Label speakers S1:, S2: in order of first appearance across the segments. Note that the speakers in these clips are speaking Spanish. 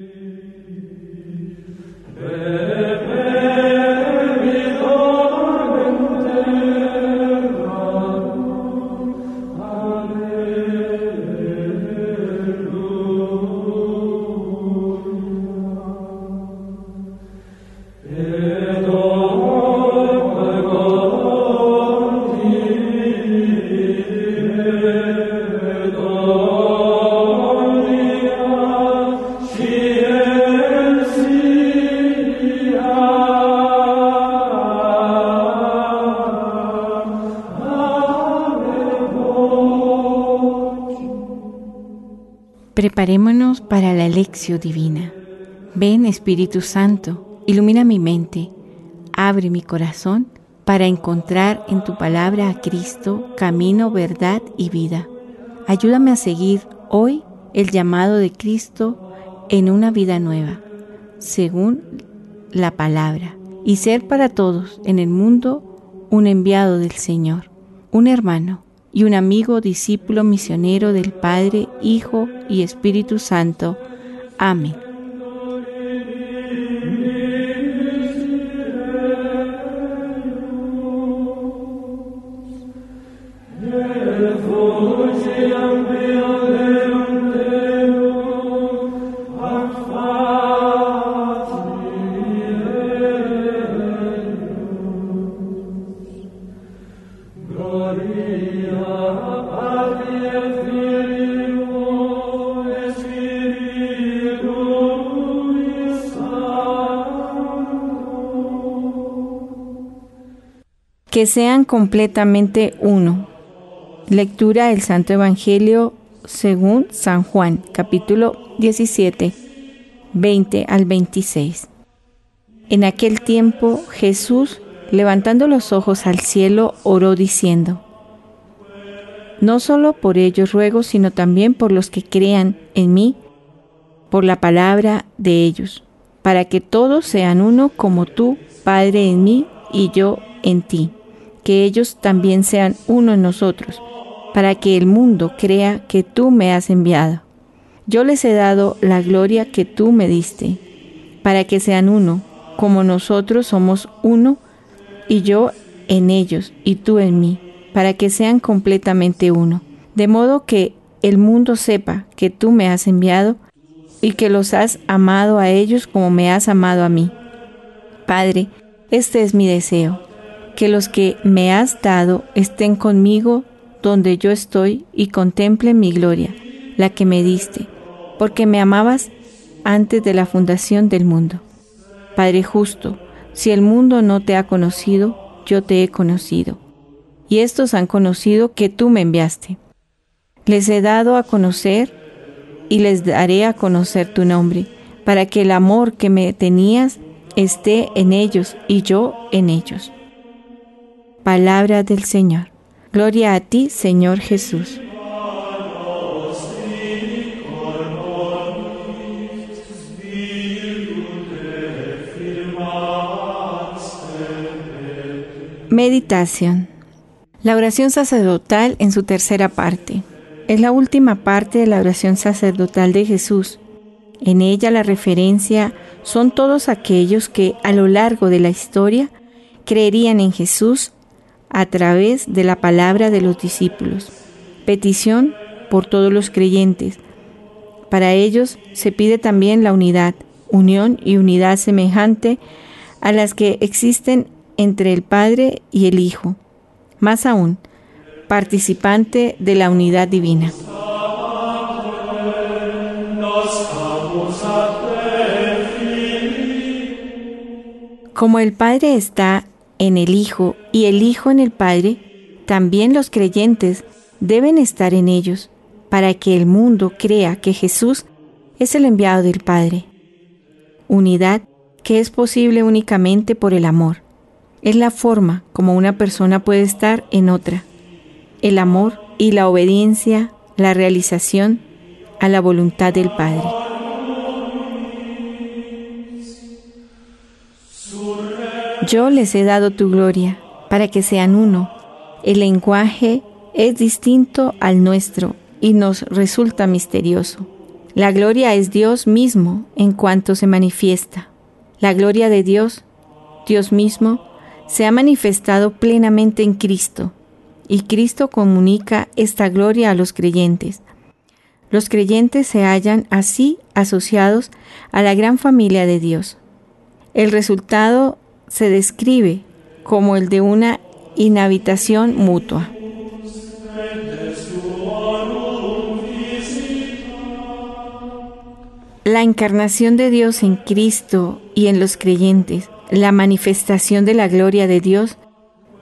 S1: Amen. Preparémonos para la lección divina. Ven Espíritu Santo, ilumina mi mente, abre mi corazón para encontrar en tu palabra a Cristo, camino, verdad y vida. Ayúdame a seguir hoy el llamado de Cristo en una vida nueva, según la palabra, y ser para todos en el mundo un enviado del Señor, un hermano y un amigo discípulo misionero del Padre, Hijo y Espíritu Santo. Amén. Que sean completamente uno. Lectura del Santo Evangelio según San Juan, capítulo 17, 20 al 26. En aquel tiempo Jesús, levantando los ojos al cielo, oró diciendo, No solo por ellos ruego, sino también por los que crean en mí, por la palabra de ellos, para que todos sean uno como tú, Padre, en mí y yo en ti que ellos también sean uno en nosotros, para que el mundo crea que tú me has enviado. Yo les he dado la gloria que tú me diste, para que sean uno, como nosotros somos uno, y yo en ellos y tú en mí, para que sean completamente uno, de modo que el mundo sepa que tú me has enviado y que los has amado a ellos como me has amado a mí. Padre, este es mi deseo que los que me has dado estén conmigo donde yo estoy y contemplen mi gloria, la que me diste, porque me amabas antes de la fundación del mundo. Padre justo, si el mundo no te ha conocido, yo te he conocido, y estos han conocido que tú me enviaste. Les he dado a conocer y les daré a conocer tu nombre, para que el amor que me tenías esté en ellos y yo en ellos. Palabra del Señor. Gloria a ti, Señor Jesús. Meditación. La oración sacerdotal en su tercera parte. Es la última parte de la oración sacerdotal de Jesús. En ella la referencia son todos aquellos que a lo largo de la historia creerían en Jesús a través de la palabra de los discípulos. Petición por todos los creyentes. Para ellos se pide también la unidad, unión y unidad semejante a las que existen entre el Padre y el Hijo. Más aún, participante de la unidad divina. Como el Padre está en el Hijo y el Hijo en el Padre, también los creyentes deben estar en ellos, para que el mundo crea que Jesús es el enviado del Padre. Unidad que es posible únicamente por el amor. Es la forma como una persona puede estar en otra. El amor y la obediencia, la realización a la voluntad del Padre. Yo les he dado tu gloria para que sean uno. El lenguaje es distinto al nuestro y nos resulta misterioso. La gloria es Dios mismo en cuanto se manifiesta. La gloria de Dios, Dios mismo, se ha manifestado plenamente en Cristo, y Cristo comunica esta gloria a los creyentes. Los creyentes se hallan así asociados a la gran familia de Dios. El resultado se describe como el de una inhabitación mutua. La encarnación de Dios en Cristo y en los creyentes, la manifestación de la gloria de Dios,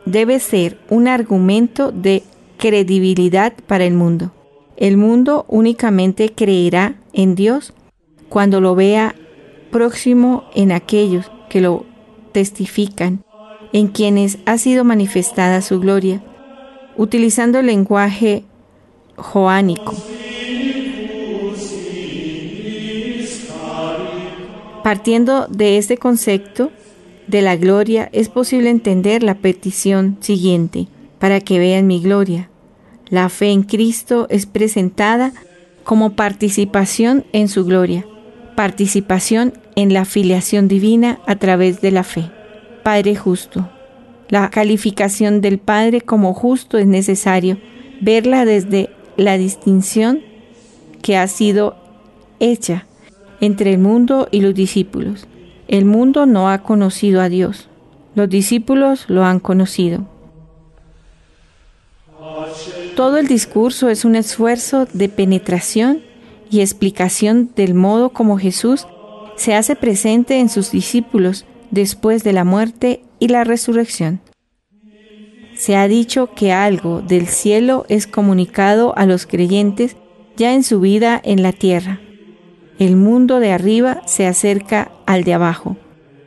S1: debe ser un argumento de credibilidad para el mundo. El mundo únicamente creerá en Dios cuando lo vea próximo en aquellos que lo testifican, en quienes ha sido manifestada su gloria, utilizando el lenguaje joánico. Partiendo de este concepto de la gloria, es posible entender la petición siguiente, para que vean mi gloria. La fe en Cristo es presentada como participación en su gloria, participación en la filiación divina a través de la fe. Padre justo. La calificación del Padre como justo es necesario verla desde la distinción que ha sido hecha entre el mundo y los discípulos. El mundo no ha conocido a Dios, los discípulos lo han conocido. Todo el discurso es un esfuerzo de penetración y explicación del modo como Jesús se hace presente en sus discípulos después de la muerte y la resurrección. Se ha dicho que algo del cielo es comunicado a los creyentes ya en su vida en la tierra. El mundo de arriba se acerca al de abajo,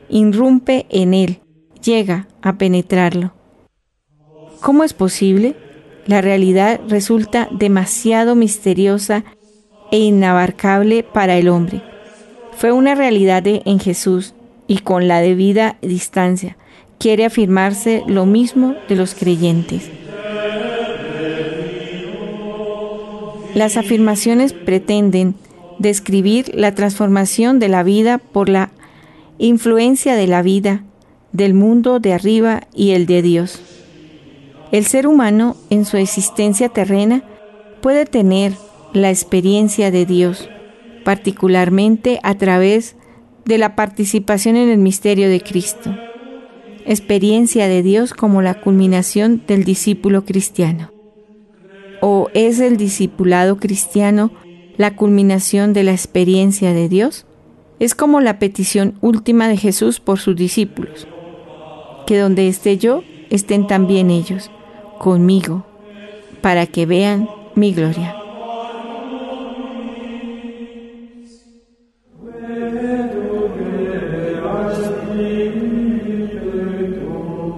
S1: irrumpe en él, llega a penetrarlo. ¿Cómo es posible? la realidad resulta demasiado misteriosa e inabarcable para el hombre. Fue una realidad en Jesús y con la debida distancia quiere afirmarse lo mismo de los creyentes. Las afirmaciones pretenden describir la transformación de la vida por la influencia de la vida, del mundo de arriba y el de Dios. El ser humano en su existencia terrena puede tener la experiencia de Dios, particularmente a través de la participación en el misterio de Cristo. Experiencia de Dios como la culminación del discípulo cristiano. ¿O es el discipulado cristiano la culminación de la experiencia de Dios? Es como la petición última de Jesús por sus discípulos, que donde esté yo, estén también ellos conmigo para que vean mi gloria.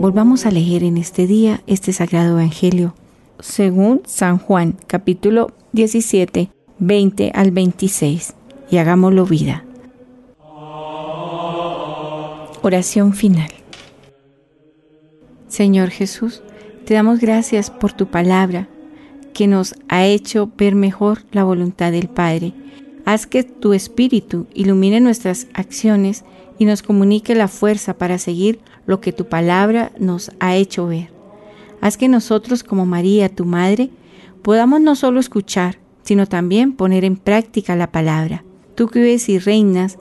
S1: Volvamos a leer en este día este sagrado Evangelio, según San Juan, capítulo 17, 20 al 26, y hagámoslo vida. Oración final. Señor Jesús, te damos gracias por tu palabra que nos ha hecho ver mejor la voluntad del Padre. Haz que tu Espíritu ilumine nuestras acciones y nos comunique la fuerza para seguir lo que tu palabra nos ha hecho ver. Haz que nosotros como María, tu Madre, podamos no solo escuchar, sino también poner en práctica la palabra. Tú que vives y reinas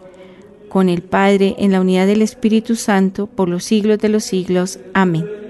S1: con el Padre en la unidad del Espíritu Santo por los siglos de los siglos. Amén.